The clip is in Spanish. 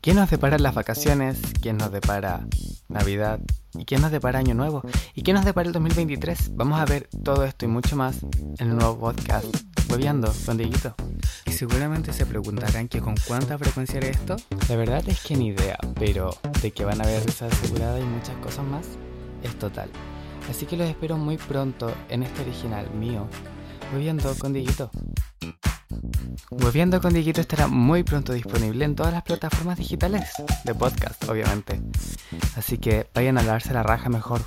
¿Qué nos depara las vacaciones? ¿Qué nos depara Navidad? ¿Y qué nos depara Año Nuevo? ¿Y qué nos depara el 2023? Vamos a ver todo esto y mucho más en el nuevo podcast Hueviando con Dieguito. Y seguramente se preguntarán que con cuánta frecuencia haré esto. La verdad es que ni idea, pero de que van a haber risa asegurada y muchas cosas más, es total. Así que los espero muy pronto en este original mío, Hueviando con Dieguito. Hueviando con Dieguito estará muy pronto disponible en todas las plataformas digitales de podcast, obviamente. Así que vayan a darse la raja mejor